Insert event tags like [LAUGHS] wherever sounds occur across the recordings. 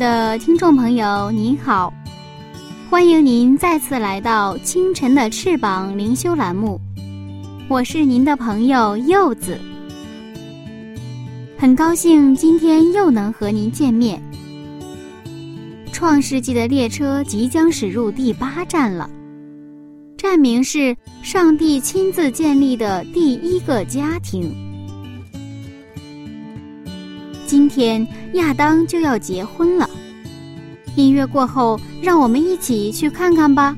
的听众朋友，您好，欢迎您再次来到《清晨的翅膀》灵修栏目，我是您的朋友柚子，很高兴今天又能和您见面。创世纪的列车即将驶入第八站了，站名是上帝亲自建立的第一个家庭。天亚当就要结婚了。音乐过后，让我们一起去看看吧。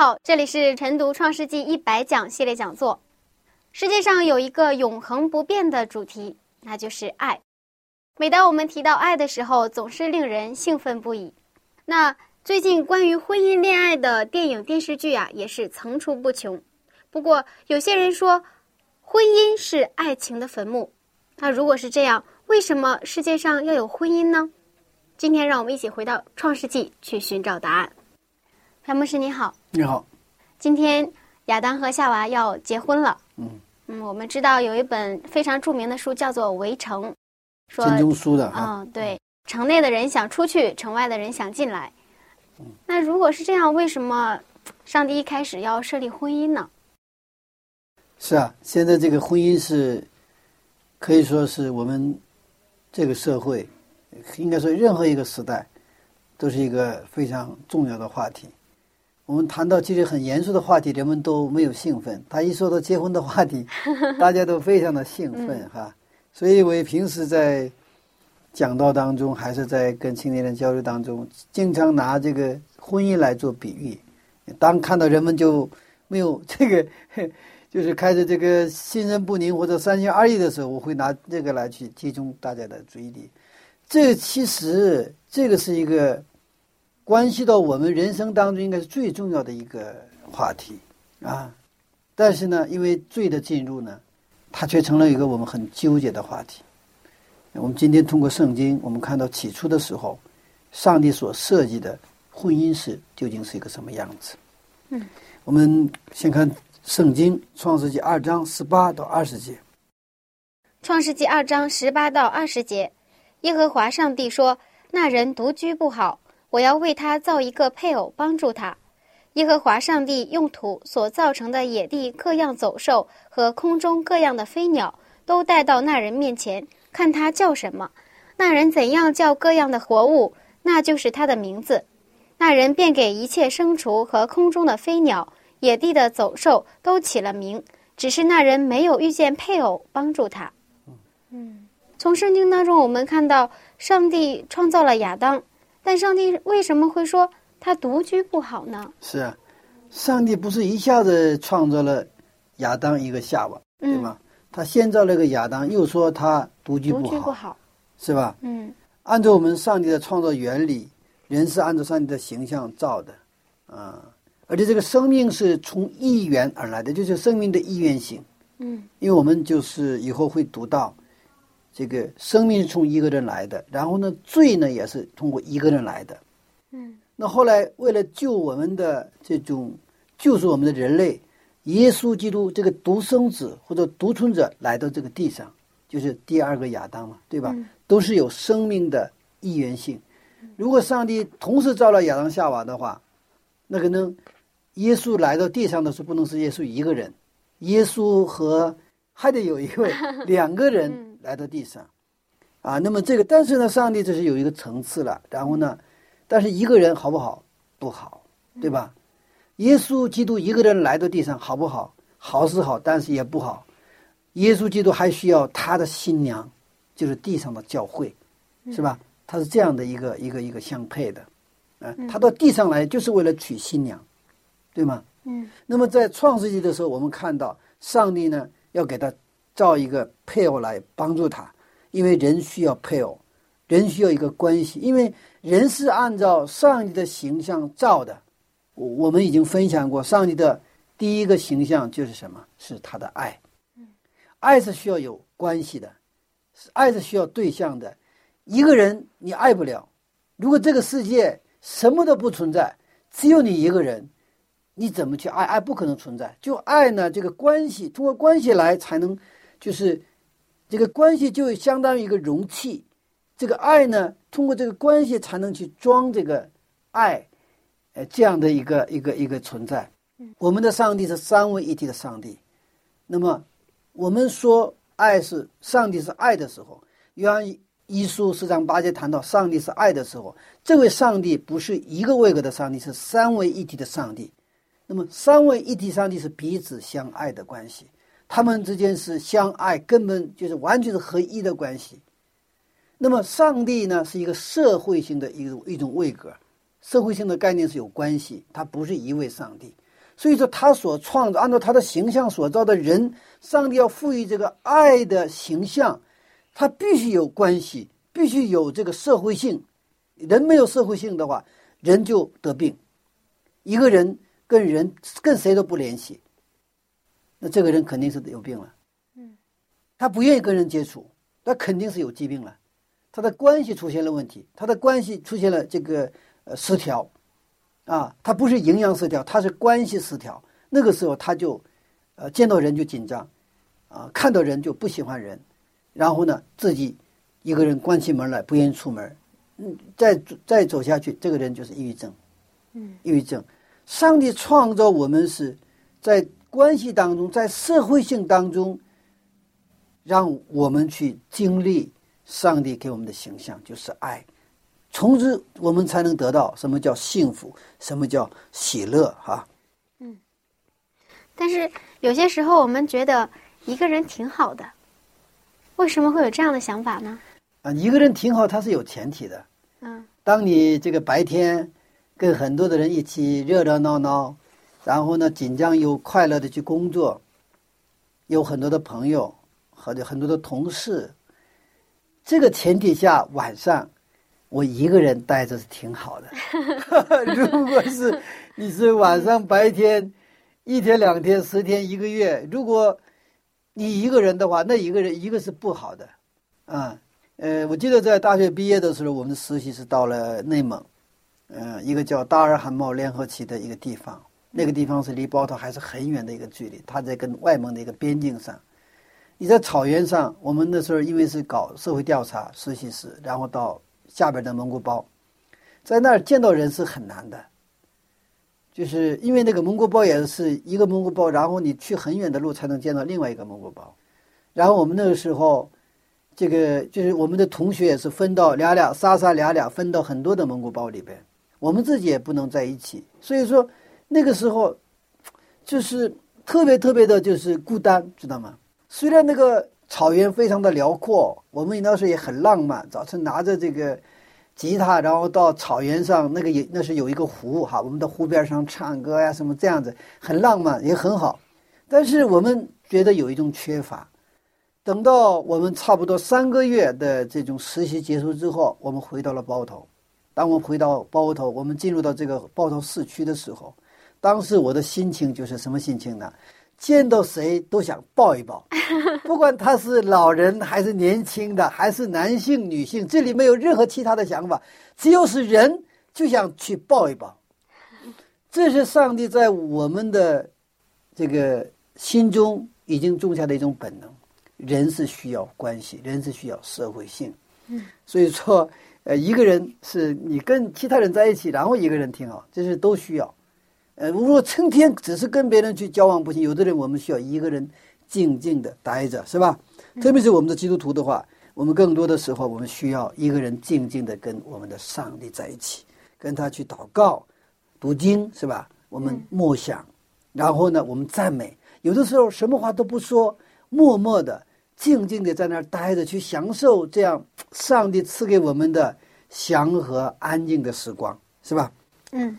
好，这里是晨读《创世纪》一百讲系列讲座。世界上有一个永恒不变的主题，那就是爱。每当我们提到爱的时候，总是令人兴奋不已。那最近关于婚姻恋爱的电影电视剧啊，也是层出不穷。不过有些人说，婚姻是爱情的坟墓。那如果是这样，为什么世界上要有婚姻呢？今天让我们一起回到《创世纪》去寻找答案。潘牧师你好。你好，今天亚当和夏娃要结婚了。嗯嗯，我们知道有一本非常著名的书叫做《围城》，说金庸书的哈，嗯，对，城内的人想出去，城外的人想进来。那如果是这样，为什么上帝一开始要设立婚姻呢？是啊，现在这个婚姻是可以说是我们这个社会，应该说任何一个时代，都是一个非常重要的话题。我们谈到其实很严肃的话题，人们都没有兴奋；他一说到结婚的话题，[LAUGHS] 大家都非常的兴奋哈。所以我平时在讲道当中，还是在跟青年人交流当中，经常拿这个婚姻来做比喻。当看到人们就没有这个，[LAUGHS] 就是开始这个心神不宁或者三心二意的时候，我会拿这个来去集中大家的注意力。这其实这个是一个。关系到我们人生当中应该是最重要的一个话题啊，但是呢，因为罪的进入呢，它却成了一个我们很纠结的话题。我们今天通过圣经，我们看到起初的时候，上帝所设计的婚姻是究竟是一个什么样子？嗯，我们先看圣经创世纪二章十八到二十节。创世纪二章十八到二十节，耶和华上帝说：“那人独居不好。”我要为他造一个配偶，帮助他。耶和华上帝用土所造成的野地各样走兽和空中各样的飞鸟，都带到那人面前，看他叫什么。那人怎样叫各样的活物，那就是他的名字。那人便给一切牲畜和空中的飞鸟、野地的走兽都起了名。只是那人没有遇见配偶帮助他。嗯，从圣经当中我们看到，上帝创造了亚当。但上帝为什么会说他独居不好呢？是啊，上帝不是一下子创造了亚当一个夏娃，对吗？他先造了个亚当，又说他独居不好，不好，是吧？嗯，按照我们上帝的创造原理，人是按照上帝的形象造的，啊，而且这个生命是从意愿而来的，就是生命的意愿性。嗯，因为我们就是以后会读到。这个生命是从一个人来的，然后呢，罪呢也是通过一个人来的。嗯，那后来为了救我们的这种，救赎我们的人类，耶稣基督这个独生子或者独存者来到这个地上，就是第二个亚当嘛，对吧？都是有生命的一元性。如果上帝同时造了亚当夏娃的话，那可能耶稣来到地上的时候不能是耶稣一个人，耶稣和还得有一位 [LAUGHS] 两个人来到地上，啊，那么这个但是呢，上帝这是有一个层次了。然后呢，但是一个人好不好？不好，对吧？耶稣基督一个人来到地上好不好？好是好，但是也不好。耶稣基督还需要他的新娘，就是地上的教会，是吧？他是这样的一个一个一个相配的，啊，他到地上来就是为了娶新娘，对吗？嗯。那么在创世纪的时候，我们看到上帝呢要给他造一个配偶来帮助他，因为人需要配偶，人需要一个关系，因为人是按照上帝的形象造的。我我们已经分享过，上帝的第一个形象就是什么？是他的爱。爱是需要有关系的，爱是需要对象的。一个人你爱不了，如果这个世界什么都不存在，只有你一个人，你怎么去爱？爱不可能存在。就爱呢，这个关系通过关系来才能，就是这个关系就相当于一个容器。这个爱呢，通过这个关系才能去装这个爱，呃，这样的一个一个一个存在。我们的上帝是三位一体的上帝，那么。我们说爱是上帝是爱的时候，约翰一书四章八节谈到上帝是爱的时候，这位上帝不是一个位格的上帝，是三位一体的上帝。那么三位一体上帝是彼此相爱的关系，他们之间是相爱，根本就是完全是合一的关系。那么上帝呢，是一个社会性的一种一种位格，社会性的概念是有关系，它不是一位上帝。所以说，他所创造，按照他的形象所造的人，上帝要赋予这个爱的形象，他必须有关系，必须有这个社会性。人没有社会性的话，人就得病。一个人跟人跟谁都不联系，那这个人肯定是有病了。嗯，他不愿意跟人接触，那肯定是有疾病了。他的关系出现了问题，他的关系出现了这个呃失调。啊，他不是营养失调，他是关系失调。那个时候他就，呃，见到人就紧张，啊，看到人就不喜欢人，然后呢，自己一个人关起门来不愿意出门，嗯，再再走下去，这个人就是抑郁症。嗯，抑郁症。上帝创造我们是在关系当中，在社会性当中，让我们去经历上帝给我们的形象，就是爱。从此，我们才能得到什么叫幸福，什么叫喜乐，哈。嗯。但是有些时候，我们觉得一个人挺好的，为什么会有这样的想法呢？啊，一个人挺好，他是有前提的。嗯。当你这个白天跟很多的人一起热热闹闹，然后呢，紧张又快乐的去工作，有很多的朋友和很多的同事，这个前提下，晚上。我一个人待着是挺好的。[LAUGHS] [LAUGHS] 如果是你是晚上白天，一天两天十天一个月，如果你一个人的话，那一个人一个是不好的，啊，呃，我记得在大学毕业的时候，我们的实习是到了内蒙，嗯，一个叫达尔罕茂联合旗的一个地方，那个地方是离包头还是很远的一个距离，它在跟外蒙的一个边境上。你在草原上，我们那时候因为是搞社会调查实习时，然后到。下边的蒙古包，在那儿见到人是很难的，就是因为那个蒙古包也是一个蒙古包，然后你去很远的路才能见到另外一个蒙古包。然后我们那个时候，这个就是我们的同学也是分到俩俩、仨仨、俩俩，分到很多的蒙古包里边。我们自己也不能在一起，所以说那个时候就是特别特别的，就是孤单，知道吗？虽然那个。草原非常的辽阔，我们那时候也很浪漫。早晨拿着这个吉他，然后到草原上，那个有那是有一个湖哈，我们到湖边上唱歌呀，什么这样子，很浪漫，也很好。但是我们觉得有一种缺乏。等到我们差不多三个月的这种实习结束之后，我们回到了包头。当我们回到包头，我们进入到这个包头市区的时候，当时我的心情就是什么心情呢？见到谁都想抱一抱，[LAUGHS] 不管他是老人还是年轻的，还是男性女性，这里没有任何其他的想法，只要是人就想去抱一抱。这是上帝在我们的这个心中已经种下的一种本能，人是需要关系，人是需要社会性。嗯，所以说，呃，一个人是你跟其他人在一起，然后一个人挺好，这是都需要。呃，如果成天只是跟别人去交往不行，有的人我们需要一个人静静的待着，是吧？特别是我们的基督徒的话，我们更多的时候我们需要一个人静静的跟我们的上帝在一起，跟他去祷告、读经，是吧？我们默想，然后呢，我们赞美。有的时候什么话都不说，默默的、静静的在那儿待着，去享受这样上帝赐给我们的祥和、安静的时光，是吧？嗯。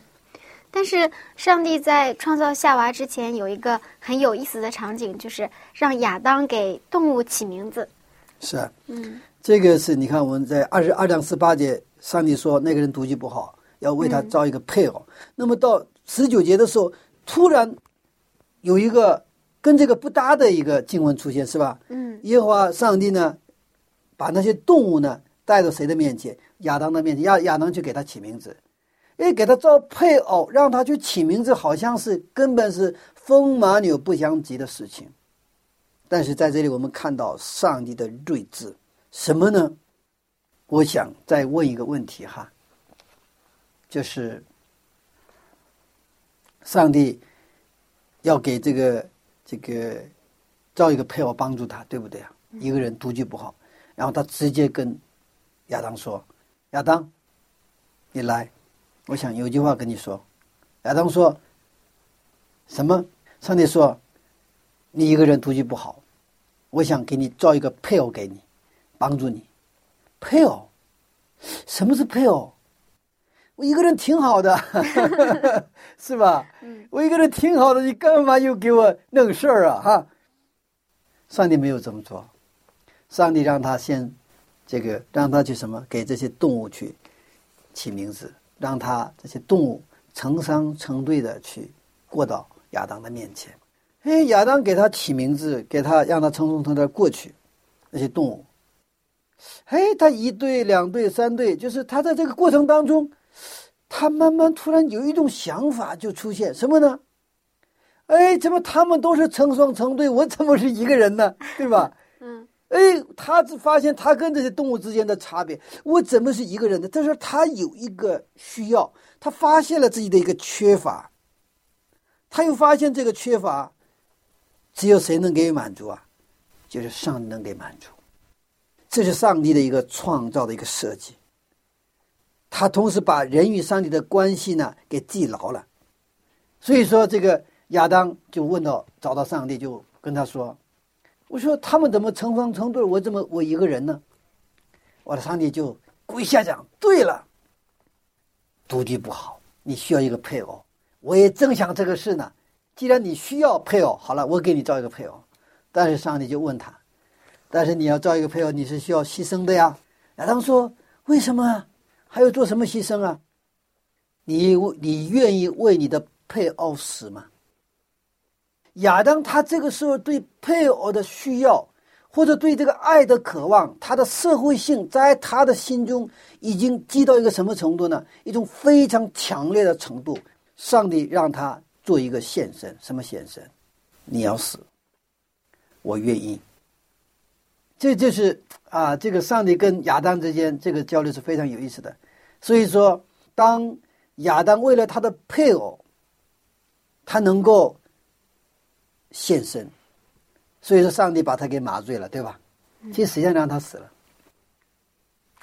但是上帝在创造夏娃之前有一个很有意思的场景，就是让亚当给动物起名字。是啊，嗯，这个是你看我们在二十二章十八节，上帝说那个人独居不好，要为他招一个配偶。那么到十九节的时候，突然有一个跟这个不搭的一个经文出现，是吧？嗯，耶和华上帝呢，把那些动物呢带到谁的面前？亚当的面前，亚亚当去给他起名字。哎，给他做配偶，让他去起名字，好像是根本是风马牛不相及的事情。但是在这里，我们看到上帝的睿智，什么呢？我想再问一个问题哈，就是上帝要给这个这个造一个配偶帮助他，对不对啊？一个人独居不好，然后他直接跟亚当说：“亚当，你来。”我想有句话跟你说，亚当说：“什么？”上帝说：“你一个人独居不好，我想给你造一个配偶给你，帮助你。配偶？什么是配偶？我一个人挺好的，[LAUGHS] 是吧？我一个人挺好的，你干嘛又给我弄事儿啊？哈！上帝没有这么做，上帝让他先这个让他去什么？给这些动物去起名字。”让他这些动物成双成对的去过到亚当的面前，哎，亚当给他起名字，给他让他成双成对过去，那些动物，哎，他一对、两对、三对，就是他在这个过程当中，他慢慢突然有一种想法就出现，什么呢？哎，怎么他们都是成双成对，我怎么是一个人呢？对吧？哎，他只发现他跟这些动物之间的差别。我怎么是一个人呢？但是他有一个需要，他发现了自己的一个缺乏，他又发现这个缺乏，只有谁能给予满足啊？就是上帝能给满足。这是上帝的一个创造的一个设计。他同时把人与上帝的关系呢给记牢了。所以说，这个亚当就问到，找到上帝，就跟他说。我说他们怎么成双成对，我怎么我一个人呢？我的上帝就跪下讲：“对了，独居不好，你需要一个配偶。我也正想这个事呢。既然你需要配偶，好了，我给你造一个配偶。但是上帝就问他：但是你要造一个配偶，你是需要牺牲的呀。亚当说：为什么？还要做什么牺牲啊？你你愿意为你的配偶死吗？”亚当他这个时候对配偶的需要，或者对这个爱的渴望，他的社会性在他的心中已经积到一个什么程度呢？一种非常强烈的程度。上帝让他做一个献身，什么献身？你要死，我愿意。这就是啊，这个上帝跟亚当之间这个交流是非常有意思的。所以说，当亚当为了他的配偶，他能够。献身，所以说上帝把他给麻醉了，对吧？其实实际上让他死了，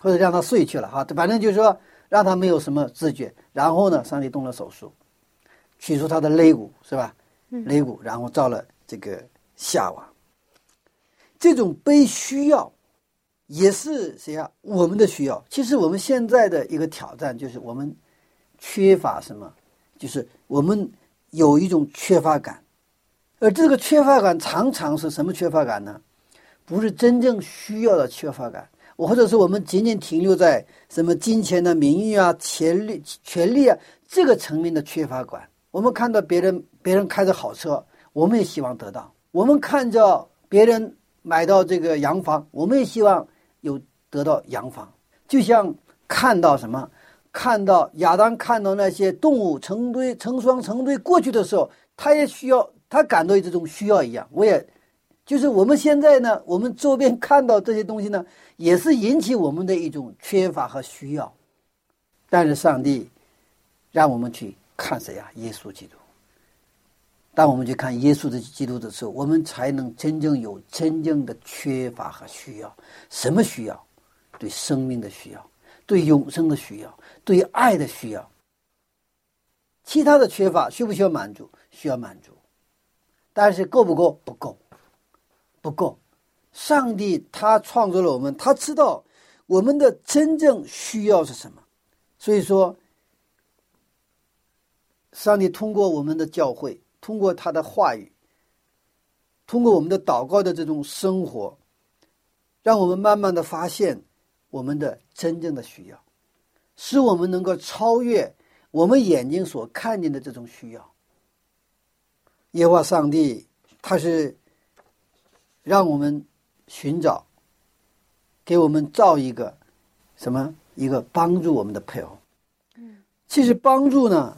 或者让他睡去了哈，反正就是说让他没有什么知觉。然后呢，上帝动了手术，取出他的肋骨，是吧？肋骨，然后造了这个夏娃。这种被需要，也是谁呀？我们的需要。其实我们现在的一个挑战就是我们缺乏什么？就是我们有一种缺乏感。而这个缺乏感常常是什么缺乏感呢？不是真正需要的缺乏感，我或者是我们仅仅停留在什么金钱的名誉啊、权利、权利啊这个层面的缺乏感。我们看到别人别人开着好车，我们也希望得到；我们看着别人买到这个洋房，我们也希望有得到洋房。就像看到什么，看到亚当看到那些动物成堆成双成对过去的时候，他也需要。他感到这种需要一样，我也，就是我们现在呢，我们周边看到这些东西呢，也是引起我们的一种缺乏和需要。但是上帝让我们去看谁呀？耶稣基督。当我们去看耶稣的基督的时候，我们才能真正有真正的缺乏和需要。什么需要？对生命的需要，对永生的需要，对爱的需要。其他的缺乏需不需要满足？需要满足，但是够不够？不够，不够。上帝他创造了我们，他知道我们的真正需要是什么，所以说，上帝通过我们的教会。通过他的话语，通过我们的祷告的这种生活，让我们慢慢的发现我们的真正的需要，使我们能够超越我们眼睛所看见的这种需要。耶和华上帝，他是让我们寻找，给我们造一个什么一个帮助我们的配偶。嗯，其实帮助呢，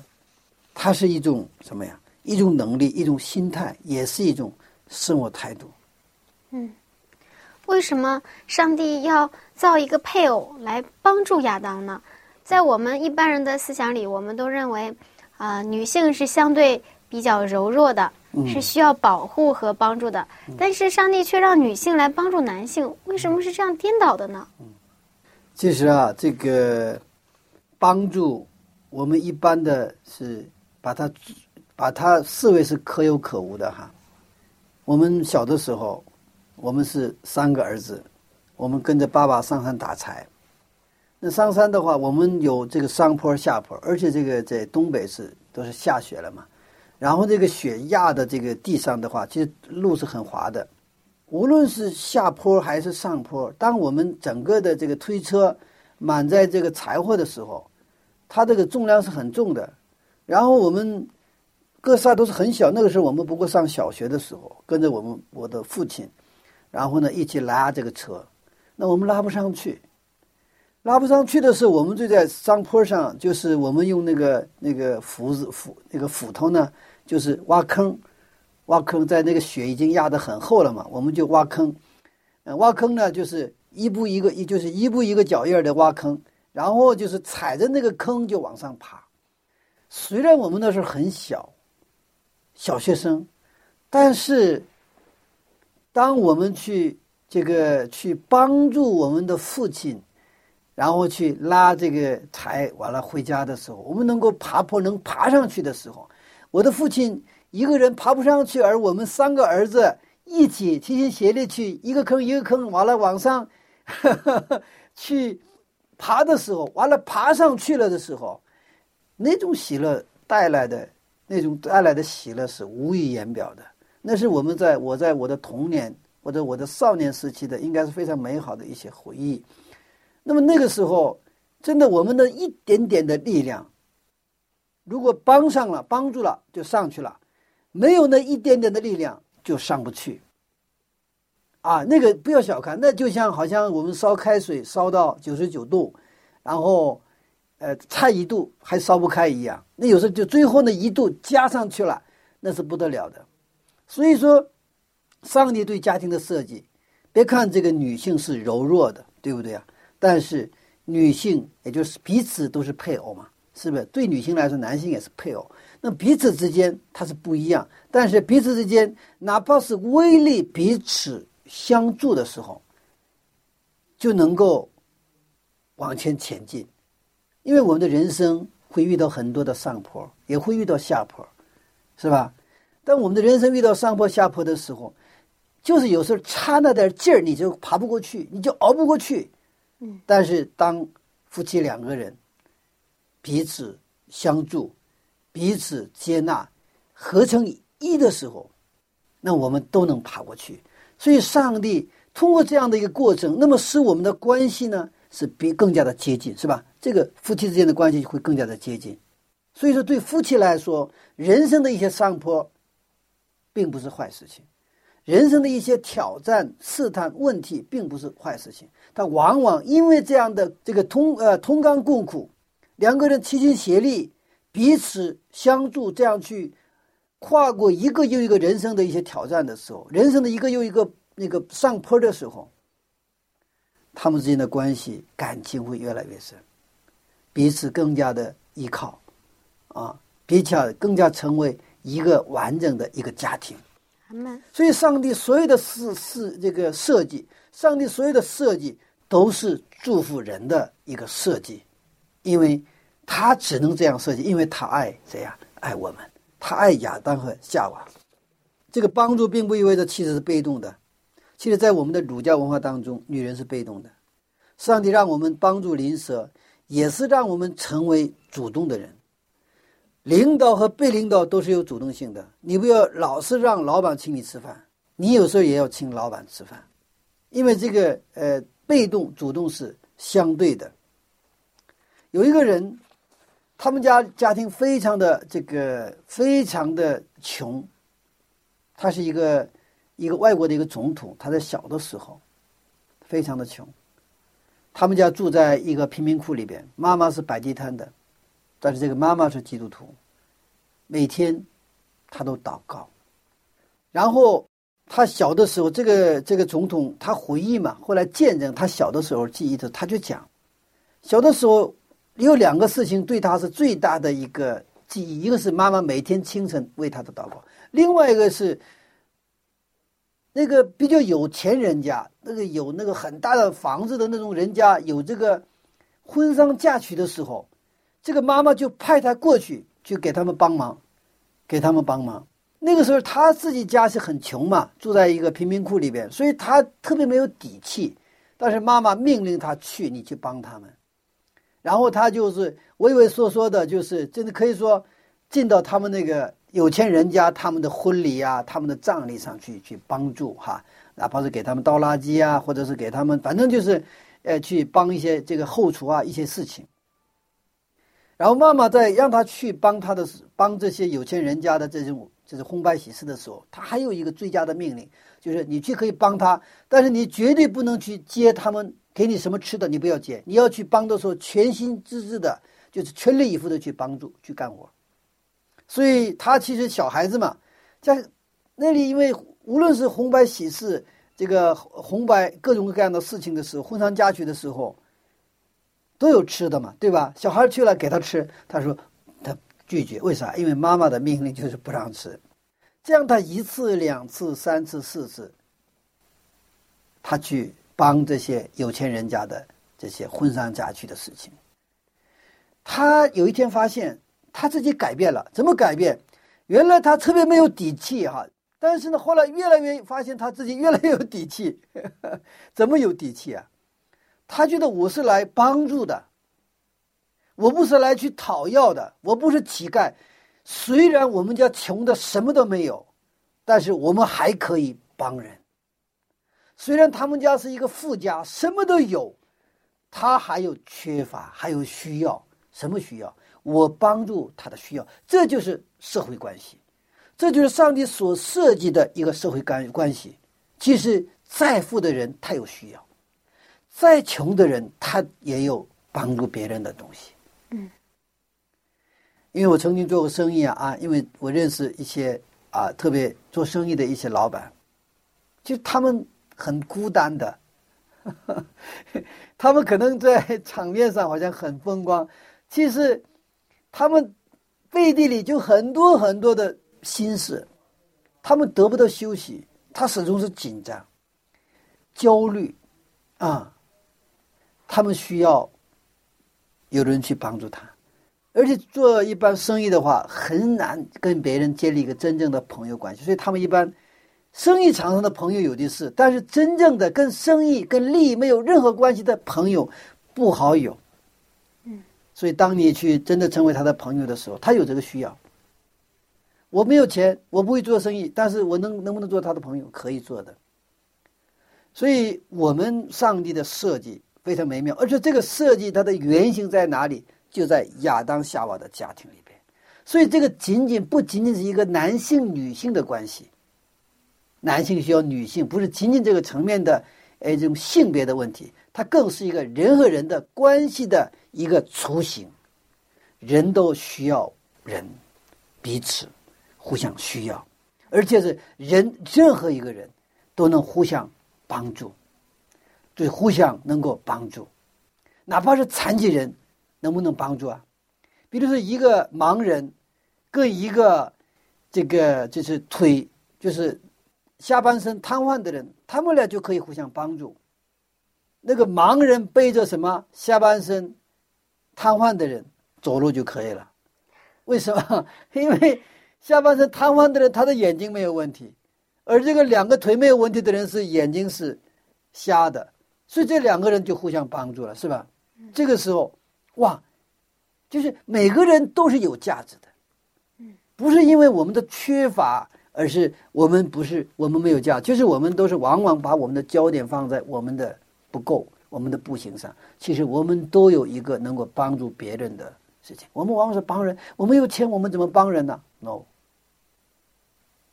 它是一种什么呀？一种能力，一种心态，也是一种生活态度。嗯，为什么上帝要造一个配偶来帮助亚当呢？在我们一般人的思想里，我们都认为，啊，女性是相对比较柔弱的，是需要保护和帮助的。但是上帝却让女性来帮助男性，为什么是这样颠倒的呢？嗯，其实啊，这个帮助我们一般的是把它。把它视为是可有可无的哈。我们小的时候，我们是三个儿子，我们跟着爸爸上山打柴。那上山的话，我们有这个上坡下坡，而且这个在东北是都是下雪了嘛。然后这个雪压的这个地上的话，其实路是很滑的。无论是下坡还是上坡，当我们整个的这个推车满载这个柴火的时候，它这个重量是很重的。然后我们。哥仨都是很小，那个时候我们不过上小学的时候，跟着我们我的父亲，然后呢一起拉这个车，那我们拉不上去，拉不上去的时候，我们就在山坡上，就是我们用那个那个斧子斧那个斧头呢，就是挖坑，挖坑在那个雪已经压得很厚了嘛，我们就挖坑，嗯，挖坑呢就是一步一个一就是一步一个脚印的挖坑，然后就是踩着那个坑就往上爬，虽然我们那时候很小。小学生，但是，当我们去这个去帮助我们的父亲，然后去拉这个柴完了回家的时候，我们能够爬坡能爬上去的时候，我的父亲一个人爬不上去，而我们三个儿子一起齐心协力去一个坑一个坑完了往上 [LAUGHS] 去爬的时候，完了爬上去了的时候，那种喜乐带来的。那种带来的喜乐是无以言表的，那是我们在我在我的童年或者我的少年时期的，应该是非常美好的一些回忆。那么那个时候，真的我们的一点点的力量，如果帮上了、帮助了，就上去了；没有那一点点的力量，就上不去。啊，那个不要小看，那就像好像我们烧开水烧到九十九度，然后。呃，差一度还烧不开一样，那有时候就最后那一度加上去了，那是不得了的。所以说，上帝对家庭的设计，别看这个女性是柔弱的，对不对啊？但是女性也就是彼此都是配偶嘛，是不是？对女性来说，男性也是配偶，那彼此之间它是不一样。但是彼此之间，哪怕是威力彼此相助的时候，就能够往前前进。因为我们的人生会遇到很多的上坡，也会遇到下坡，是吧？当我们的人生遇到上坡下坡的时候，就是有时候差那点劲儿，你就爬不过去，你就熬不过去。嗯。但是当夫妻两个人彼此相助、彼此接纳、合成一的时候，那我们都能爬过去。所以，上帝通过这样的一个过程，那么使我们的关系呢？是比更加的接近，是吧？这个夫妻之间的关系会更加的接近。所以说，对夫妻来说，人生的一些上坡，并不是坏事情；人生的一些挑战、试探、问题，并不是坏事情。他往往因为这样的这个同呃同甘共苦，两个人齐心协力，彼此相助，这样去跨过一个又一个人生的一些挑战的时候，人生的一个又一个那个上坡的时候。他们之间的关系感情会越来越深，彼此更加的依靠，啊，彼此更加成为一个完整的一个家庭。所以，上帝所有的事事这个设计，上帝所有的设计都是祝福人的一个设计，因为他只能这样设计，因为他爱谁呀？爱我们，他爱亚当和夏娃。这个帮助并不意味着妻子是被动的，其实，在我们的儒家文化当中，女人是被动的。上帝让我们帮助邻舍，也是让我们成为主动的人。领导和被领导都是有主动性的，你不要老是让老板请你吃饭，你有时候也要请老板吃饭，因为这个呃，被动主动是相对的。有一个人，他们家家庭非常的这个非常的穷。他是一个一个外国的一个总统，他在小的时候非常的穷，他们家住在一个贫民窟里边，妈妈是摆地摊的，但是这个妈妈是基督徒，每天他都祷告。然后他小的时候，这个这个总统他回忆嘛，后来见证他小的时候记忆的，他就讲，小的时候有两个事情对他是最大的一个记忆，一个是妈妈每天清晨为他的祷告。另外一个是，那个比较有钱人家，那个有那个很大的房子的那种人家，有这个婚丧嫁娶的时候，这个妈妈就派他过去，去给他们帮忙，给他们帮忙。那个时候他自己家是很穷嘛，住在一个贫民窟里边，所以他特别没有底气。但是妈妈命令他去，你去帮他们，然后他就是畏畏缩缩的，就是真的可以说进到他们那个。有钱人家他们的婚礼啊，他们的葬礼上去去帮助哈，哪怕是给他们倒垃圾啊，或者是给他们，反正就是，呃，去帮一些这个后厨啊一些事情。然后妈妈在让他去帮他的帮这些有钱人家的这种就是红白喜事的时候，他还有一个最佳的命令，就是你去可以帮他，但是你绝对不能去接他们给你什么吃的，你不要接，你要去帮的时候全心致志的，就是全力以赴的去帮助去干活。所以他其实小孩子嘛，在那里，因为无论是红白喜事，这个红白各种各样的事情的时候，婚丧嫁娶的时候，都有吃的嘛，对吧？小孩去了给他吃，他说他拒绝，为啥？因为妈妈的命令就是不让吃。这样他一次、两次、三次、四次，他去帮这些有钱人家的这些婚丧嫁娶的事情。他有一天发现。他自己改变了，怎么改变？原来他特别没有底气哈，但是呢，后来越来越发现他自己越来越有底气。[LAUGHS] 怎么有底气啊？他觉得我是来帮助的，我不是来去讨要的，我不是乞丐。虽然我们家穷的什么都没有，但是我们还可以帮人。虽然他们家是一个富家，什么都有，他还有缺乏，还有需要，什么需要？我帮助他的需要，这就是社会关系，这就是上帝所设计的一个社会关关系。其实再富的人他有需要，再穷的人他也有帮助别人的东西。嗯，因为我曾经做过生意啊啊，因为我认识一些啊特别做生意的一些老板，就他们很孤单的，[LAUGHS] 他们可能在场面上好像很风光，其实。他们背地里就很多很多的心事，他们得不到休息，他始终是紧张、焦虑，啊，他们需要有人去帮助他，而且做一般生意的话，很难跟别人建立一个真正的朋友关系，所以他们一般生意场上的朋友有的是，但是真正的跟生意、跟利益没有任何关系的朋友不好有。所以，当你去真的成为他的朋友的时候，他有这个需要。我没有钱，我不会做生意，但是我能能不能做他的朋友？可以做的。所以，我们上帝的设计非常美妙，而且这个设计它的原型在哪里？就在亚当夏娃的家庭里边。所以，这个仅仅不仅仅是一个男性女性的关系，男性需要女性，不是仅仅这个层面的，哎，这种性别的问题。它更是一个人和人的关系的一个雏形，人都需要人，彼此互相需要，而且是人任何一个人都能互相帮助，对，互相能够帮助，哪怕是残疾人，能不能帮助啊？比如说一个盲人跟一个这个就是腿就是下半身瘫痪的人，他们俩就可以互相帮助。那个盲人背着什么下半身瘫痪的人走路就可以了。为什么？[LAUGHS] 因为下半身瘫痪的人他的眼睛没有问题，而这个两个腿没有问题的人是眼睛是瞎的，所以这两个人就互相帮助了，是吧？这个时候，哇，就是每个人都是有价值的。不是因为我们的缺乏，而是我们不是我们没有价，就是我们都是往往把我们的焦点放在我们的不够、我们的不行上。其实我们都有一个能够帮助别人的事情。我们往往是帮人，我们有钱，我们怎么帮人呢？No，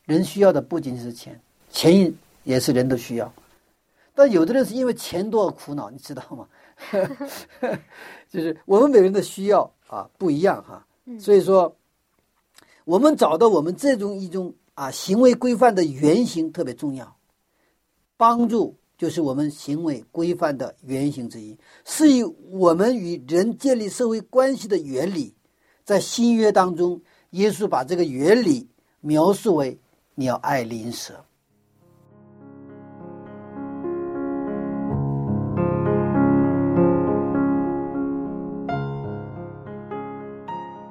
人需要的不仅仅是钱，钱也是人的需要。但有的人是因为钱多而苦恼，你知道吗？[LAUGHS] 就是我们每个人的需要啊不一样哈，所以说。我们找到我们这种一种啊行为规范的原型特别重要，帮助就是我们行为规范的原型之一，是以我们与人建立社会关系的原理。在新约当中，耶稣把这个原理描述为你要爱邻舍。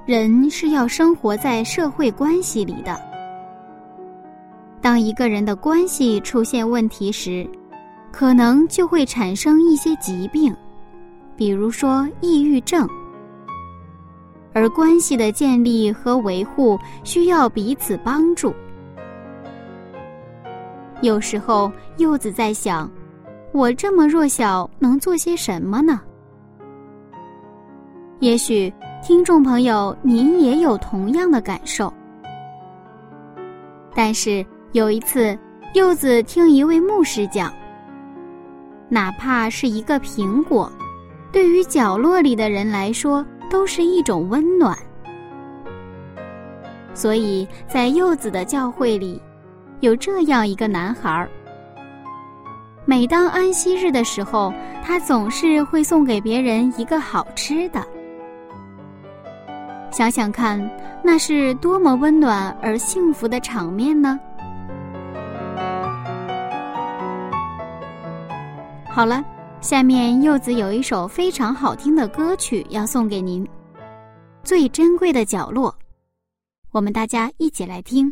人是要生活在社会关系里的。当一个人的关系出现问题时，可能就会产生一些疾病，比如说抑郁症。而关系的建立和维护需要彼此帮助。有时候，柚子在想：我这么弱小，能做些什么呢？也许。听众朋友，您也有同样的感受。但是有一次，柚子听一位牧师讲，哪怕是一个苹果，对于角落里的人来说，都是一种温暖。所以在柚子的教会里，有这样一个男孩儿。每当安息日的时候，他总是会送给别人一个好吃的。想想看，那是多么温暖而幸福的场面呢？好了，下面柚子有一首非常好听的歌曲要送给您，《最珍贵的角落》，我们大家一起来听。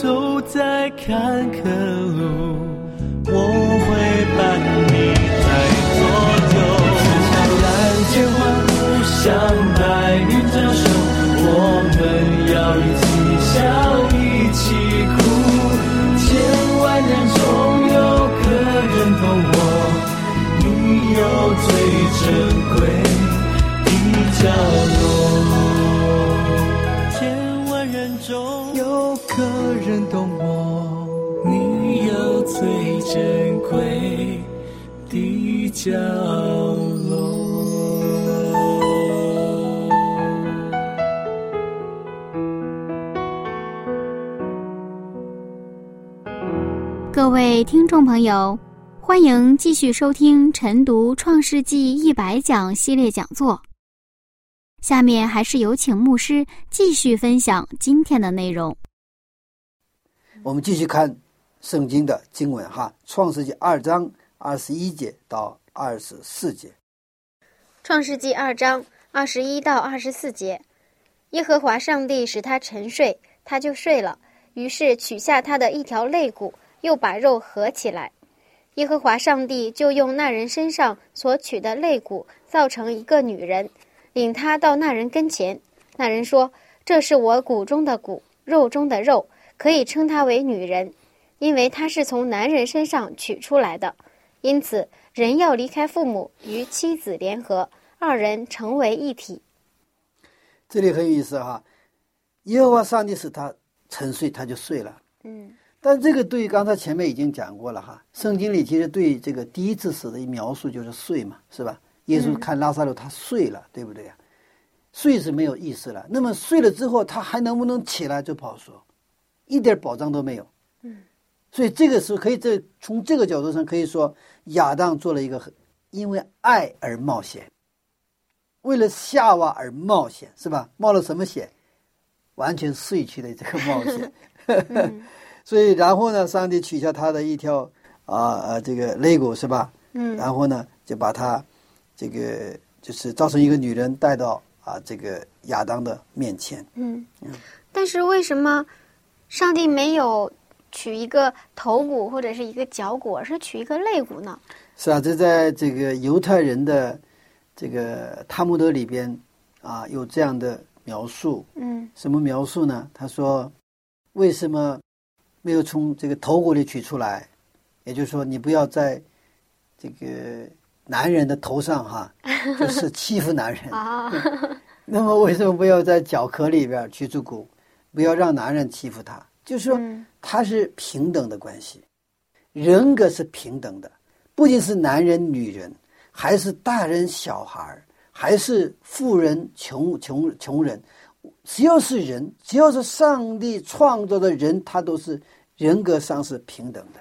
走在坎坷路，我会伴你在左右。向蓝天欢呼，向白云招手。我们要一起笑，一起哭。千万人中有个人懂我，你有最珍贵的角角落。各位听众朋友，欢迎继续收听晨读《创世纪一百讲》系列讲座。下面还是有请牧师继续分享今天的内容。我们继续看圣经的经文哈，《创世纪二章二十一节到二十四节。创世纪二章二十一到二十四节，耶和华上帝使他沉睡，他就睡了。于是取下他的一条肋骨，又把肉合起来。耶和华上帝就用那人身上所取的肋骨造成一个女人，领他到那人跟前。那人说：“这是我骨中的骨，肉中的肉，可以称她为女人，因为她是从男人身上取出来的。因此，人要离开父母，与妻子联合，二人成为一体。”这里很有意思哈，耶和华上帝使他沉睡，他就睡了。嗯但这个对刚才前面已经讲过了哈，圣经里其实对这个第一次死的描述就是睡嘛，是吧？耶稣看拉萨路他睡了，对不对呀？睡是没有意思了，那么睡了之后他还能不能起来就不好说，一点保障都没有。嗯，所以这个是可以这从这个角度上可以说，亚当做了一个很因为爱而冒险，为了夏娃而冒险，是吧？冒了什么险？完全睡去的这个冒险。嗯 [LAUGHS] 所以，然后呢，上帝取下他的一条啊啊这个肋骨是吧？嗯然后呢，就把他这个就是造成一个女人带到啊这个亚当的面前。嗯，但是为什么上帝没有取一个头骨或者是一个脚骨，而是取一个肋骨呢？是啊，这在这个犹太人的这个塔木德里边啊有这样的描述。嗯什么描述呢？他说，为什么没有从这个头骨里取出来？也就是说，你不要在这个男人的头上哈，[LAUGHS] 就是欺负男人。啊，[LAUGHS] 那么为什么不要在脚壳里边取出骨？不要让男人欺负他，就是说嗯他是平等的关系，人格是平等的，不仅是男人、女人，还是大人、小孩儿，还是富人、穷穷穷人，只要是人，只要是上帝创造的人，他都是人格上是平等的。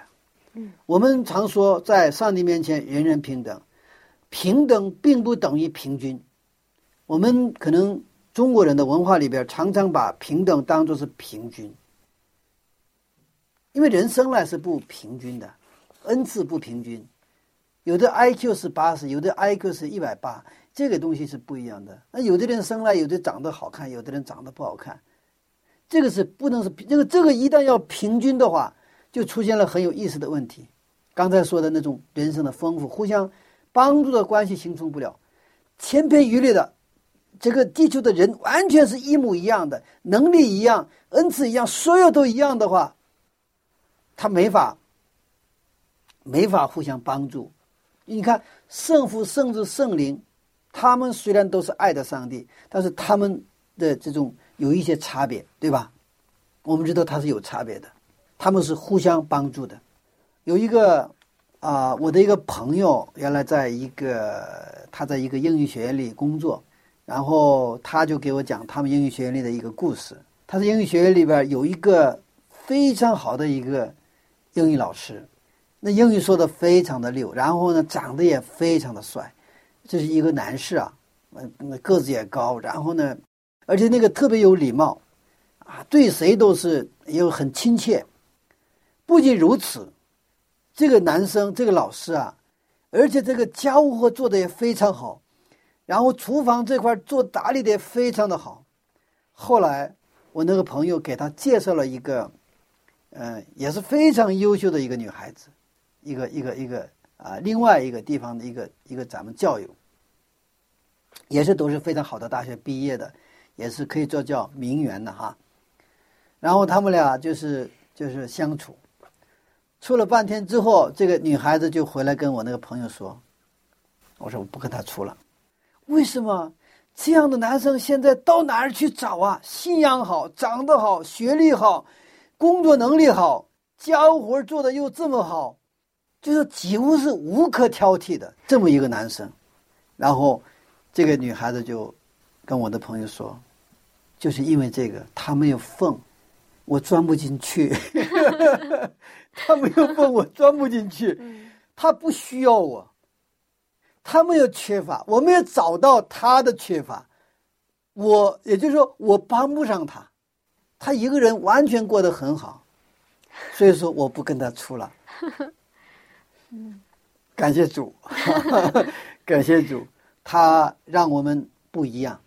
嗯，我们常说在上帝面前人人平等，平等并不等于平均。我们可能中国人的文化里边常常把平等当作是平均，因为人生来是不平均的，恩赐不平均，有的 IQ 是八十，有的 IQ 是一百八，这个东西是不一样的。那有的人生来有的长得好看，有的人长得不好看，这个是不能是这个这个一旦要平均的话，就出现了很有意思的问题。刚才说的那种人生的丰富，互相帮助的关系形成不了，千篇一律的这个地球的人完全是一模一样的，能力一样，恩赐一样，所有都一样的话，他没法没法互相帮助。你看，圣父、圣子、圣灵，他们虽然都是爱的上帝，但是他们的这种有一些差别，对吧？我们知道他是有差别的，他们是互相帮助的。有一个啊，我的一个朋友，原来在一个他在一个英语学院里工作，然后他就给我讲他们英语学院里的一个故事。他在英语学院里边有一个非常好的一个英语老师，那英语说的非常的溜，然后呢长得也非常的帅，这是一个男士啊，呃个子也高，然后呢，而且那个特别有礼貌。啊，对谁都是又很亲切。不仅如此，这个男生这个老师啊，而且这个家务活做的也非常好，然后厨房这块做打理的也非常的好。后来我那个朋友给他介绍了一个，嗯，也是非常优秀的一个女孩子，一个一个一个啊，另外一个地方的一个一个咱们教友，也是都是非常好的大学毕业的，也是可以做叫名媛的哈。然后他们俩就是就是相处，处了半天之后，这个女孩子就回来跟我那个朋友说：“我说我不跟他处了，为什么？这样的男生现在到哪儿去找啊？信仰好，长得好，学历好，工作能力好，家务活做的又这么好，就是几乎是无可挑剔的这么一个男生。”然后这个女孩子就跟我的朋友说：“就是因为这个，他没有缝。”我钻不进去，他没有缝，我钻不进去。[LAUGHS] 他不需要我，他没有缺乏，我没有找到他的缺乏。我也就是说，我帮不上他，他一个人完全过得很好，所以说我不跟他处了。[LAUGHS] 感谢主，[LAUGHS] 感谢主，他让我们不一样。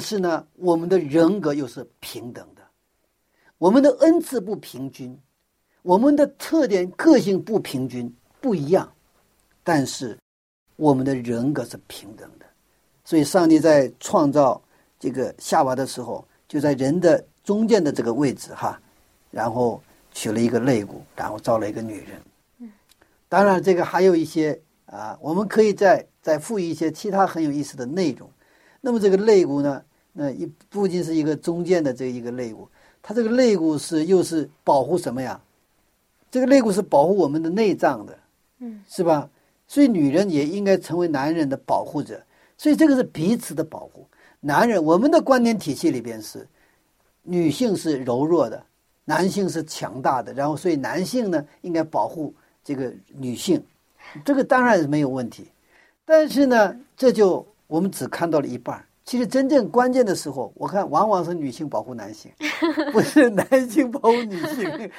是呢，我们的人格又是平等的。我们的恩赐不平均，我们的特点、个性不平均，不一样，但是我们的人格是平等的。所以，上帝在创造这个夏娃的时候，就在人的中间的这个位置哈，然后取了一个肋骨，然后造了一个女人。嗯，当然，这个还有一些啊，我们可以再再赋予一些其他很有意思的内容。那么，这个肋骨呢，那一不仅是一个中间的这一个肋骨。它这个肋骨是又是保护什么呀？这个肋骨是保护我们的内脏的，嗯，是吧？所以女人也应该成为男人的保护者，所以这个是彼此的保护。男人，我们的观念体系里边是，女性是柔弱的，男性是强大的，然后所以男性呢应该保护这个女性，这个当然是没有问题。但是呢，这就我们只看到了一半。其实真正关键的时候，我看往往是女性保护男性，[LAUGHS] 不是男性保护女性，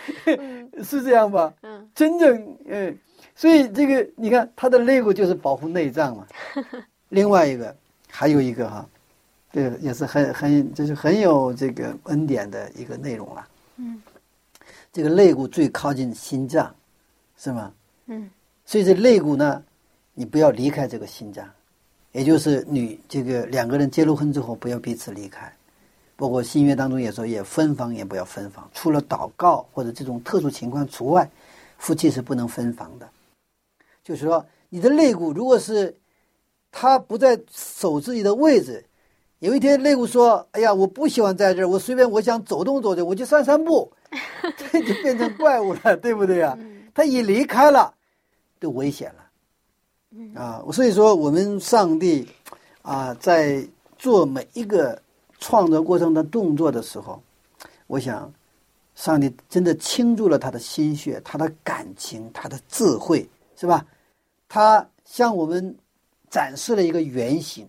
是这样吧？嗯，真正嗯，所以这个你看，他的肋骨就是保护内脏嘛。[LAUGHS] 另外一个还有一个哈，这个也是很很就是很有这个恩典的一个内容了。嗯，这个肋骨最靠近心脏，是吗？嗯，所以这肋骨呢，你不要离开这个心脏。也就是你这个两个人结了婚之后不要彼此离开，包括新约当中也说也分房也不要分房，除了祷告或者这种特殊情况除外，夫妻是不能分房的。就是说你的肋骨如果是他不在守自己的位置，有一天肋骨说：“哎呀，我不喜欢在这儿，我随便我想走动走动，我去散散步。[LAUGHS] ”这就变成怪物了，对不对呀？他一离开了，就危险了。啊，所以说我们上帝啊，在做每一个创造过程的动作的时候，我想，上帝真的倾注了他的心血、他的感情、他的智慧，是吧？他向我们展示了一个原型。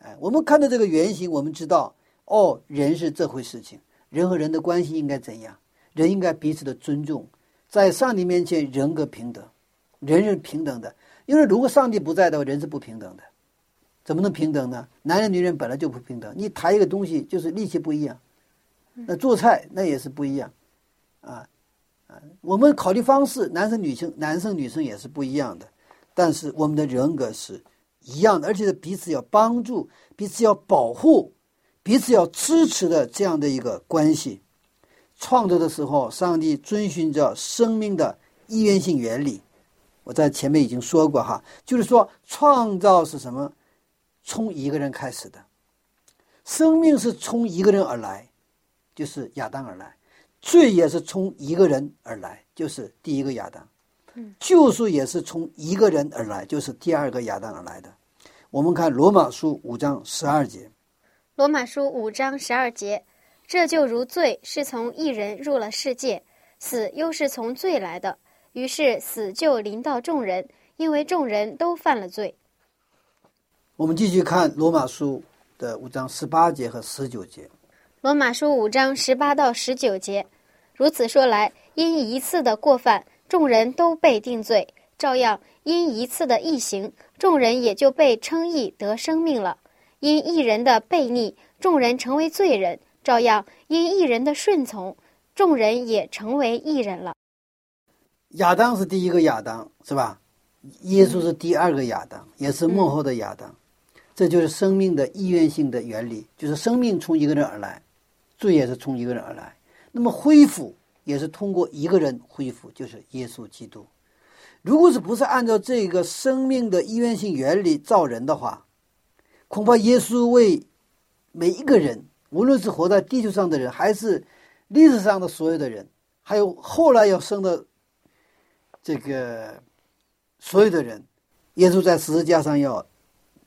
哎，我们看到这个原型，我们知道，哦，人是这回事情，人和人的关系应该怎样？人应该彼此的尊重，在上帝面前人格平等，人人平等的。因为如果上帝不在的话，人是不平等的，怎么能平等呢？男人女人本来就不平等。你抬一个东西就是力气不一样，那做菜那也是不一样，啊啊，我们考虑方式，男生女生男生女生也是不一样的，但是我们的人格是一样的，而且是彼此要帮助、彼此要保护、彼此要支持的这样的一个关系。创造的时候，上帝遵循着生命的意愿性原理。我在前面已经说过哈，就是说创造是什么？从一个人开始的，生命是从一个人而来，就是亚当而来；罪也是从一个人而来，就是第一个亚当。救赎也是从一个人而来，就是第二个亚当而来的。我们看罗马书五章十二节。罗马书五章十二节，这就如罪是从一人入了世界，死又是从罪来的，于是死就临到众人，因为众人都犯了罪。我们继续看罗马书的五章十八节和十九节。罗马书五章十八到十九节，如此说来，因一次的过犯。众人都被定罪，照样因一次的异行，众人也就被称义得生命了。因一人的悖逆，众人成为罪人；照样因一人的顺从，众人也成为义人了。亚当是第一个亚当，是吧？耶稣是第二个亚当，也是幕后的亚当。这就是生命的意愿性的原理，就是生命从一个人而来，罪也是从一个人而来。那么恢复。也是通过一个人恢复，就是耶稣基督。如果是不是按照这个生命的意愿性原理造人的话，恐怕耶稣为每一个人，无论是活在地球上的人，还是历史上的所有的人，还有后来要生的这个所有的人，耶稣在十字架上要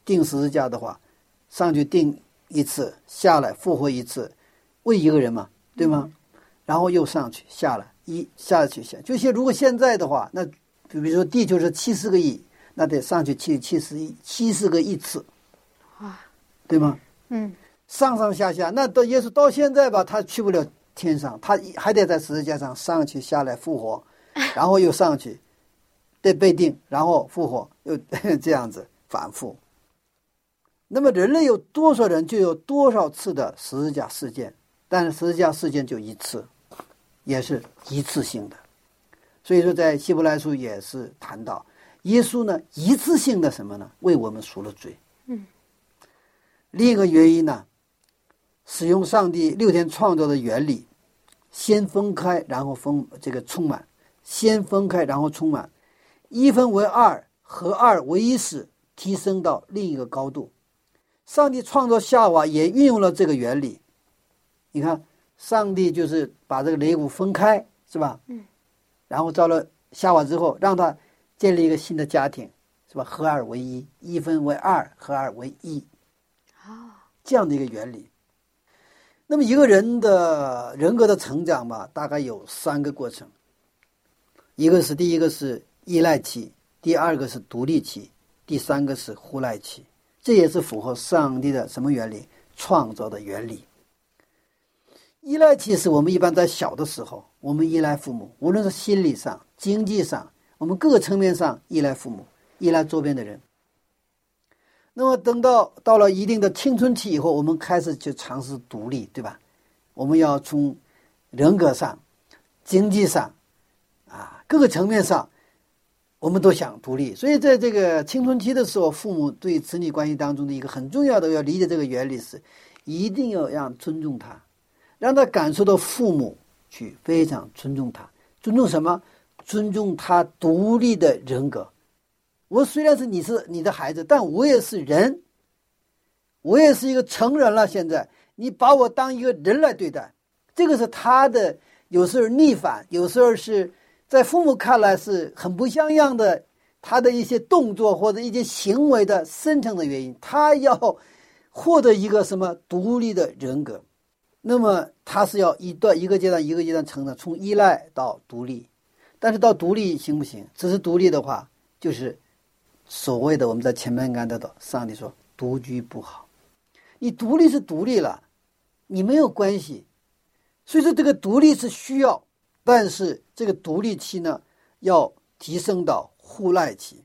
钉十字架的话，上去钉一次，下来复活一次，为一个人嘛，对吗？然后又上去下来，一下去下，就像如果现在的话，那比如说地球是七十个亿，那得上去七七十亿七十个亿次，哇，对吗？嗯，上上下下，那到耶稣到现在吧，他去不了天上，他还得在十字架上上去下来复活，[LAUGHS] 然后又上去，得被定，然后复活，又 [LAUGHS] 这样子反复。那么人类有多少人，就有多少次的十字架事件，但是十字架事件就一次。也是一次性的，所以说在希伯来书也是谈到耶稣呢一次性的什么呢？为我们赎了罪。嗯。另一个原因呢，使用上帝六天创造的原理，先分开，然后分这个充满，先分开，然后充满，一分为二，合二为一时，提升到另一个高度。上帝创造夏娃也运用了这个原理，你看。上帝就是把这个雷骨分开，是吧？嗯。然后造了夏娃之后，让他建立一个新的家庭，是吧？合二为一，一分为二，合二为一。啊，这样的一个原理。那么一个人的人格的成长吧，大概有三个过程。一个是第一个是依赖期，第二个是独立期，第三个是互赖期。这也是符合上帝的什么原理？创造的原理。依赖其实我们一般在小的时候，我们依赖父母，无论是心理上、经济上，我们各个层面上依赖父母，依赖周边的人。那么等到到了一定的青春期以后，我们开始去尝试独立，对吧？我们要从人格上、经济上，啊，各个层面上，我们都想独立。所以在这个青春期的时候，父母对子女关系当中的一个很重要的要理解这个原理是，一定要让尊重他。让他感受到父母去非常尊重他，尊重什么？尊重他独立的人格。我虽然是你是你的孩子，但我也是人，我也是一个成人了。现在你把我当一个人来对待，这个是他的有时候逆反，有时候是在父母看来是很不像样的，他的一些动作或者一些行为的深层的原因，他要获得一个什么独立的人格。那么他是要一段一个阶段一个阶段成长，从依赖到独立，但是到独立行不行？只是独立的话，就是所谓的我们在前面看到的，上帝说独居不好。你独立是独立了，你没有关系。所以说这个独立是需要，但是这个独立期呢，要提升到互赖期，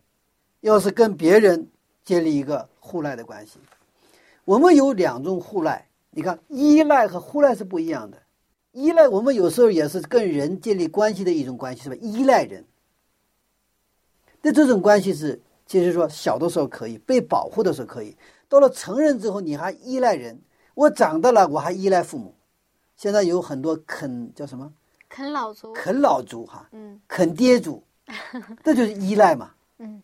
要是跟别人建立一个互赖的关系。我们有两种互赖。你看，依赖和忽赖是不一样的。依赖，我们有时候也是跟人建立关系的一种关系，是吧？依赖人，那这种关系是就是说小的时候可以被保护的时候可以，到了成人之后你还依赖人。我长大了我还依赖父母。现在有很多啃叫什么啃老族，啃老族哈，嗯啃爹族，[LAUGHS] 这就是依赖嘛。嗯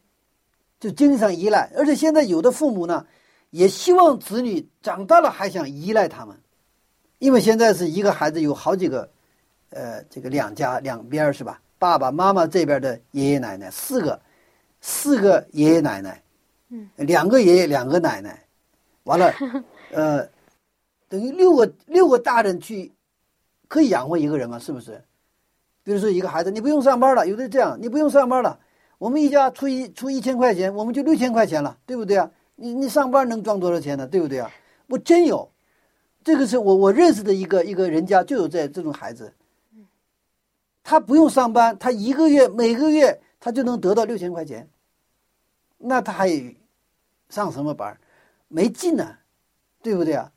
就经常依赖，而且现在有的父母呢，也希望子女长大了还想依赖他们，因为现在是一个孩子有好几个，呃，这个两家两边是吧？爸爸妈妈这边的爷爷奶奶四个，四个爷爷奶奶，嗯，两个爷爷两个奶奶，完了，[LAUGHS] 呃，等于六个六个大人去，可以养活一个人吗？是不是？比如说一个孩子，你不用上班了，有的这样，你不用上班了。我们一家出一出一千块钱，我们就六千块钱了，对不对啊？你你上班能赚多少钱呢？对不对啊？我真有，这个是我我认识的一个一个人家就有这这种孩子，他不用上班，他一个月每个月他就能得到六千块钱，那他还上什么班？没劲呢，对不对啊？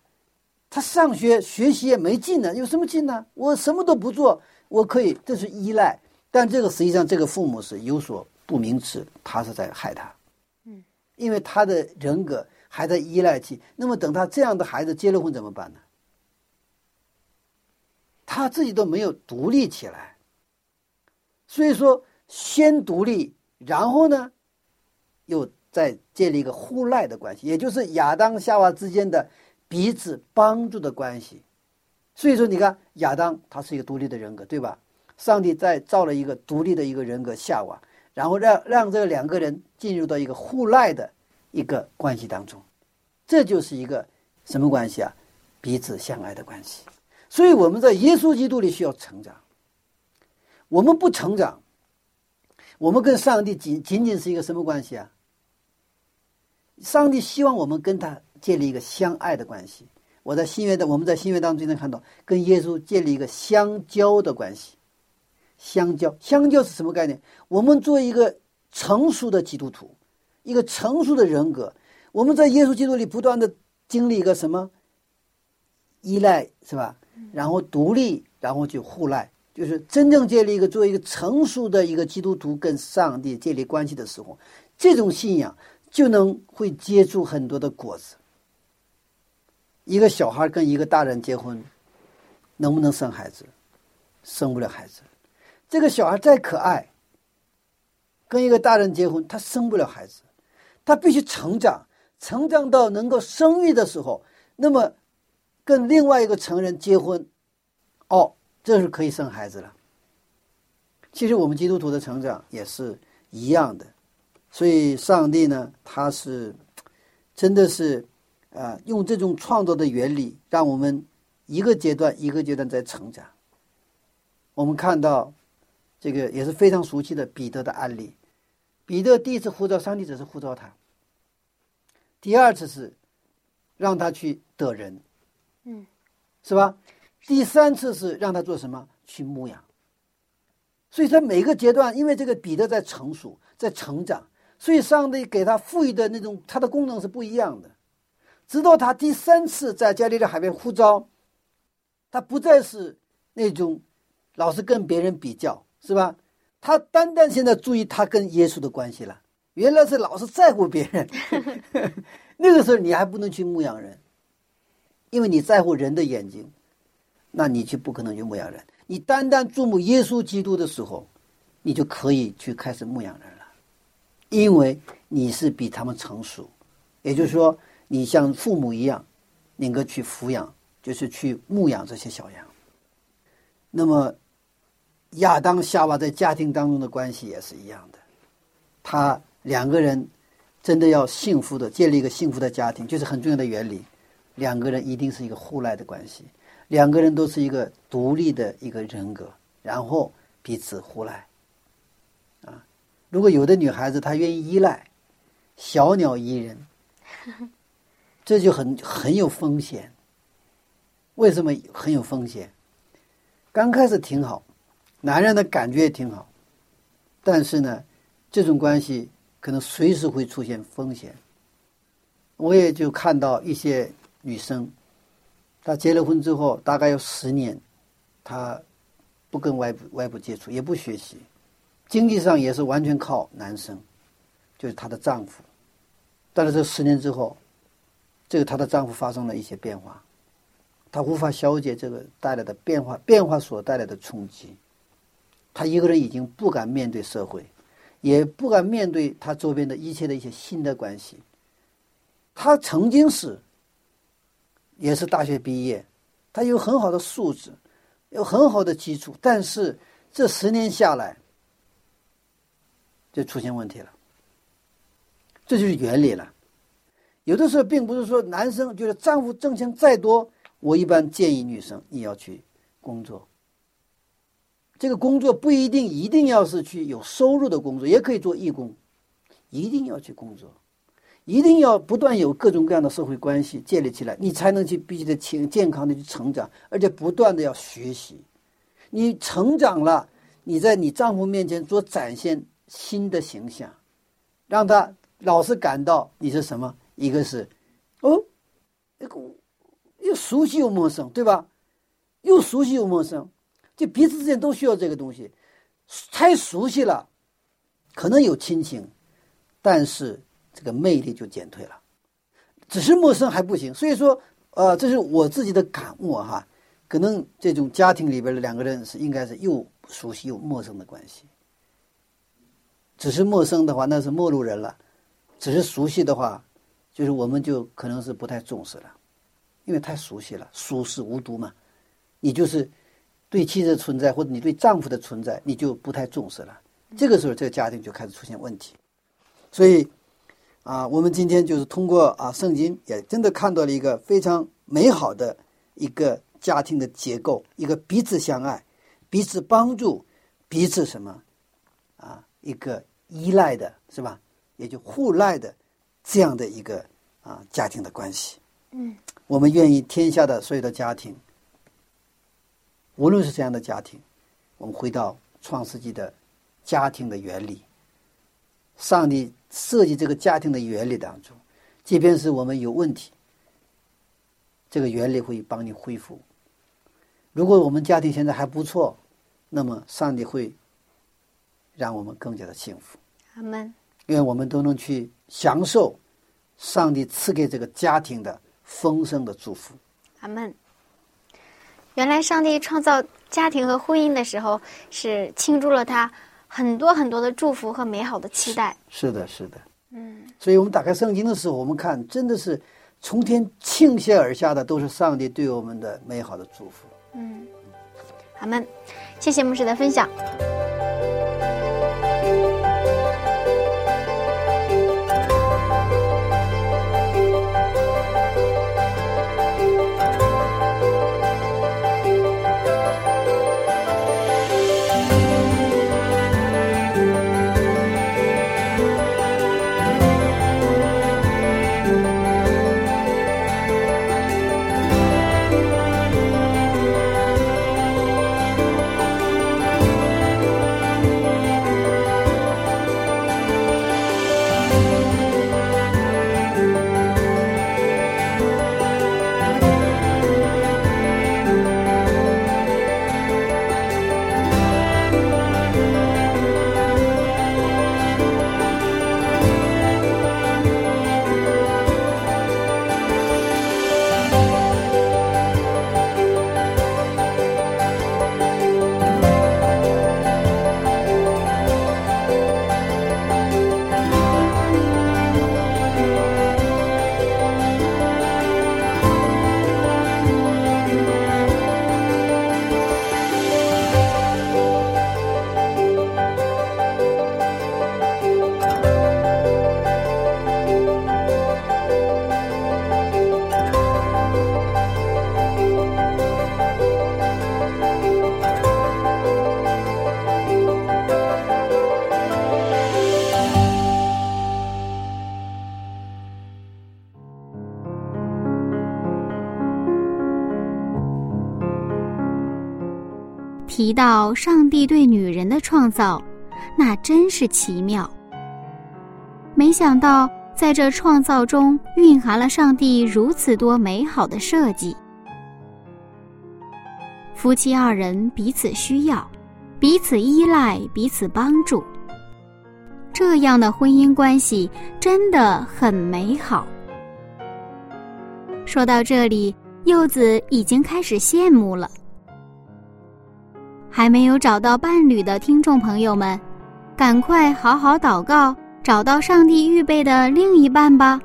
他上学学习也没劲呢，有什么劲呢？我什么都不做，我可以，这是依赖。但这个实际上，这个父母是有所不明知，他是在害他。因为他的人格还在依赖期。那么等他这样的孩子结了婚怎么办呢？他自己都没有独立起来。所以说，先独立，然后呢，又再建立一个互赖的关系，也就是亚当夏娃之间的彼此帮助的关系。所以说，你看亚当他是一个独立的人格，对吧？上帝再造了一个独立的一个人格夏娃，然后让让这两个人进入到一个互赖的一个关系当中，这就是一个什么关系啊？彼此相爱的关系。所以我们在耶稣基督里需要成长。我们不成长，我们跟上帝仅仅仅是一个什么关系啊？上帝希望我们跟他建立一个相爱的关系。我在新约的，我们在新约当中经常看到，跟耶稣建立一个相交的关系。相交，相交是什么概念？我们做一个成熟的基督徒，一个成熟的人格，我们在耶稣基督里不断的经历一个什么依赖，是吧？然后独立，然后去互赖，就是真正建立一个作为一个成熟的一个基督徒跟上帝建立关系的时候，这种信仰就能会结出很多的果子。一个小孩跟一个大人结婚，能不能生孩子？生不了孩子。这个小孩再可爱，跟一个大人结婚，他生不了孩子，他必须成长，成长到能够生育的时候，那么跟另外一个成人结婚，哦，这是可以生孩子了。其实我们基督徒的成长也是一样的，所以上帝呢，他是真的是啊，用这种创造的原理，让我们一个阶段一个阶段在成长。我们看到。这个也是非常熟悉的彼得的案例。彼得第一次呼召上帝只是呼召他，第二次是让他去得人，嗯，是吧？第三次是让他做什么？去牧养。所以在每个阶段，因为这个彼得在成熟，在成长，所以上帝给他赋予的那种他的功能是不一样的。直到他第三次在加利利海边呼召，他不再是那种老是跟别人比较。是吧？他单单现在注意他跟耶稣的关系了。原来是老是在乎别人，[LAUGHS] 那个时候你还不能去牧养人，因为你在乎人的眼睛，那你就不可能去牧养人。你单单注目耶稣基督的时候，你就可以去开始牧养人了，因为你是比他们成熟，也就是说，你像父母一样，能够去抚养，就是去牧养这些小羊。那么。亚当夏娃在家庭当中的关系也是一样的，他两个人真的要幸福的建立一个幸福的家庭，就是很重要的原理。两个人一定是一个互赖的关系，两个人都是一个独立的一个人格，然后彼此互赖。啊，如果有的女孩子她愿意依赖，小鸟依人，[LAUGHS] 这就很很有风险。为什么很有风险？刚开始挺好。男人的感觉也挺好，但是呢，这种关系可能随时会出现风险。我也就看到一些女生，她结了婚之后，大概有十年，她不跟外部外部接触，也不学习，经济上也是完全靠男生，就是她的丈夫。但是这十年之后，这个她的丈夫发生了一些变化，她无法消解这个带来的变化，变化所带来的冲击。她一个人已经不敢面对社会，也不敢面对她周边的一切的一些新的关系。她曾经是，也是大学毕业，她有很好的素质，有很好的基础，但是这十年下来，就出现问题了。这就是原理了。有的时候并不是说男生就是丈夫挣钱再多，我一般建议女生你要去工作。这个工作不一定一定要是去有收入的工作，也可以做义工，一定要去工作，一定要不断有各种各样的社会关系建立起来，你才能去必须得健健康的去成长，而且不断的要学习。你成长了，你在你丈夫面前做展现新的形象，让他老是感到你是什么？一个是哦，那个又熟悉又陌生，对吧？又熟悉又陌生。就彼此之间都需要这个东西，太熟悉了，可能有亲情，但是这个魅力就减退了。只是陌生还不行，所以说，呃，这是我自己的感悟哈。可能这种家庭里边的两个人是应该是又熟悉又陌生的关系。只是陌生的话，那是陌路人了；只是熟悉的话，就是我们就可能是不太重视了，因为太熟悉了，熟视无睹嘛。你就是。对妻子的存在，或者你对丈夫的存在，你就不太重视了。这个时候，这个家庭就开始出现问题。所以，啊，我们今天就是通过啊圣经，也真的看到了一个非常美好的一个家庭的结构，一个彼此相爱、彼此帮助、彼此什么啊，一个依赖的，是吧？也就互赖的这样的一个啊家庭的关系。嗯，我们愿意天下的所有的家庭。无论是这样的家庭，我们回到创世纪的家庭的原理，上帝设计这个家庭的原理当中，即便是我们有问题，这个原理会帮你恢复。如果我们家庭现在还不错，那么上帝会让我们更加的幸福。阿门。愿我们都能去享受上帝赐给这个家庭的丰盛的祝福。阿门。原来上帝创造家庭和婚姻的时候，是倾注了他很多很多的祝福和美好的期待。是的，是的，嗯。所以我们打开圣经的时候，我们看真的是从天倾泻而下的，都是上帝对我们的美好的祝福。嗯，好们，谢谢牧师的分享。提到上帝对女人的创造，那真是奇妙。没想到在这创造中蕴含了上帝如此多美好的设计。夫妻二人彼此需要，彼此依赖，彼此帮助。这样的婚姻关系真的很美好。说到这里，柚子已经开始羡慕了。还没有找到伴侣的听众朋友们，赶快好好祷告，找到上帝预备的另一半吧。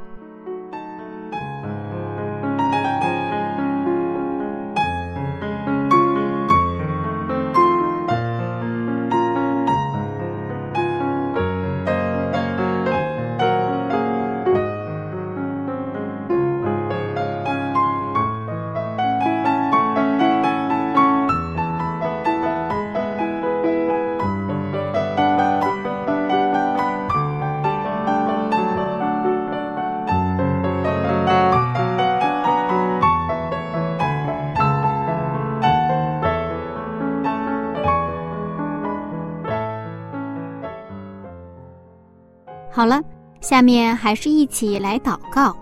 下面还是一起来祷告。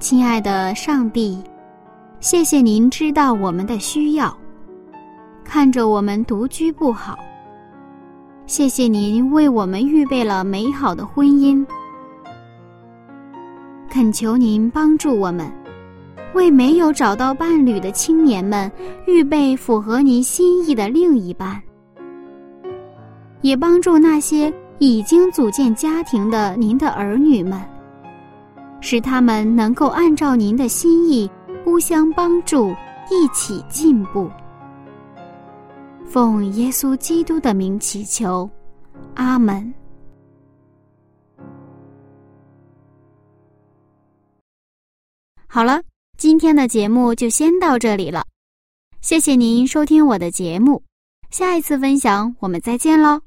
亲爱的上帝，谢谢您知道我们的需要，看着我们独居不好。谢谢您为我们预备了美好的婚姻，恳求您帮助我们，为没有找到伴侣的青年们预备符合您心意的另一半。也帮助那些已经组建家庭的您的儿女们，使他们能够按照您的心意互相帮助，一起进步。奉耶稣基督的名祈求，阿门。好了，今天的节目就先到这里了，谢谢您收听我的节目，下一次分享我们再见喽。